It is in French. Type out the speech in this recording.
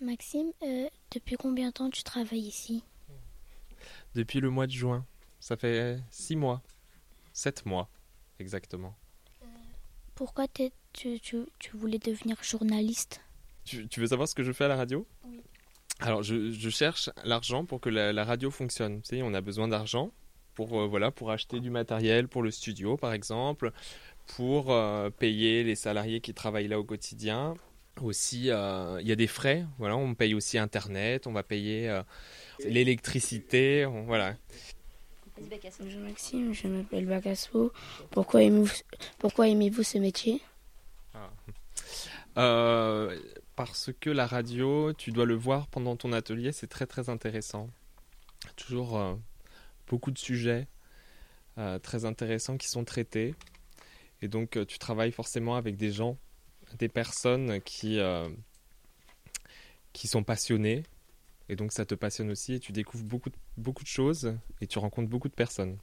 Maxime, euh, depuis combien de temps tu travailles ici Depuis le mois de juin. Ça fait six mois. Sept mois, exactement. Pourquoi tu, tu, voulais devenir journaliste tu, veux savoir ce que je fais à la radio Oui. Alors, je, cherche l'argent pour que la, radio fonctionne. Tu sais, on a besoin d'argent pour, euh, voilà, pour acheter du matériel pour le studio, par exemple, pour euh, payer les salariés qui travaillent là au quotidien. Aussi, euh, il y a des frais. Voilà, on paye aussi Internet, on va payer l'électricité. Voilà. Bonjour Maxime, je m'appelle Bacaspo. Pourquoi aimez-vous, pourquoi aimez-vous ce métier? Ah. Parce que la radio, tu dois le voir pendant ton atelier, c'est très très intéressant. Toujours beaucoup de sujets très intéressants qui sont traités. Et donc, euh, tu travailles forcément avec des gens, des personnes qui, euh, qui sont passionnées. Et donc, ça te passionne aussi et tu découvres beaucoup, beaucoup de choses et tu rencontres beaucoup de personnes.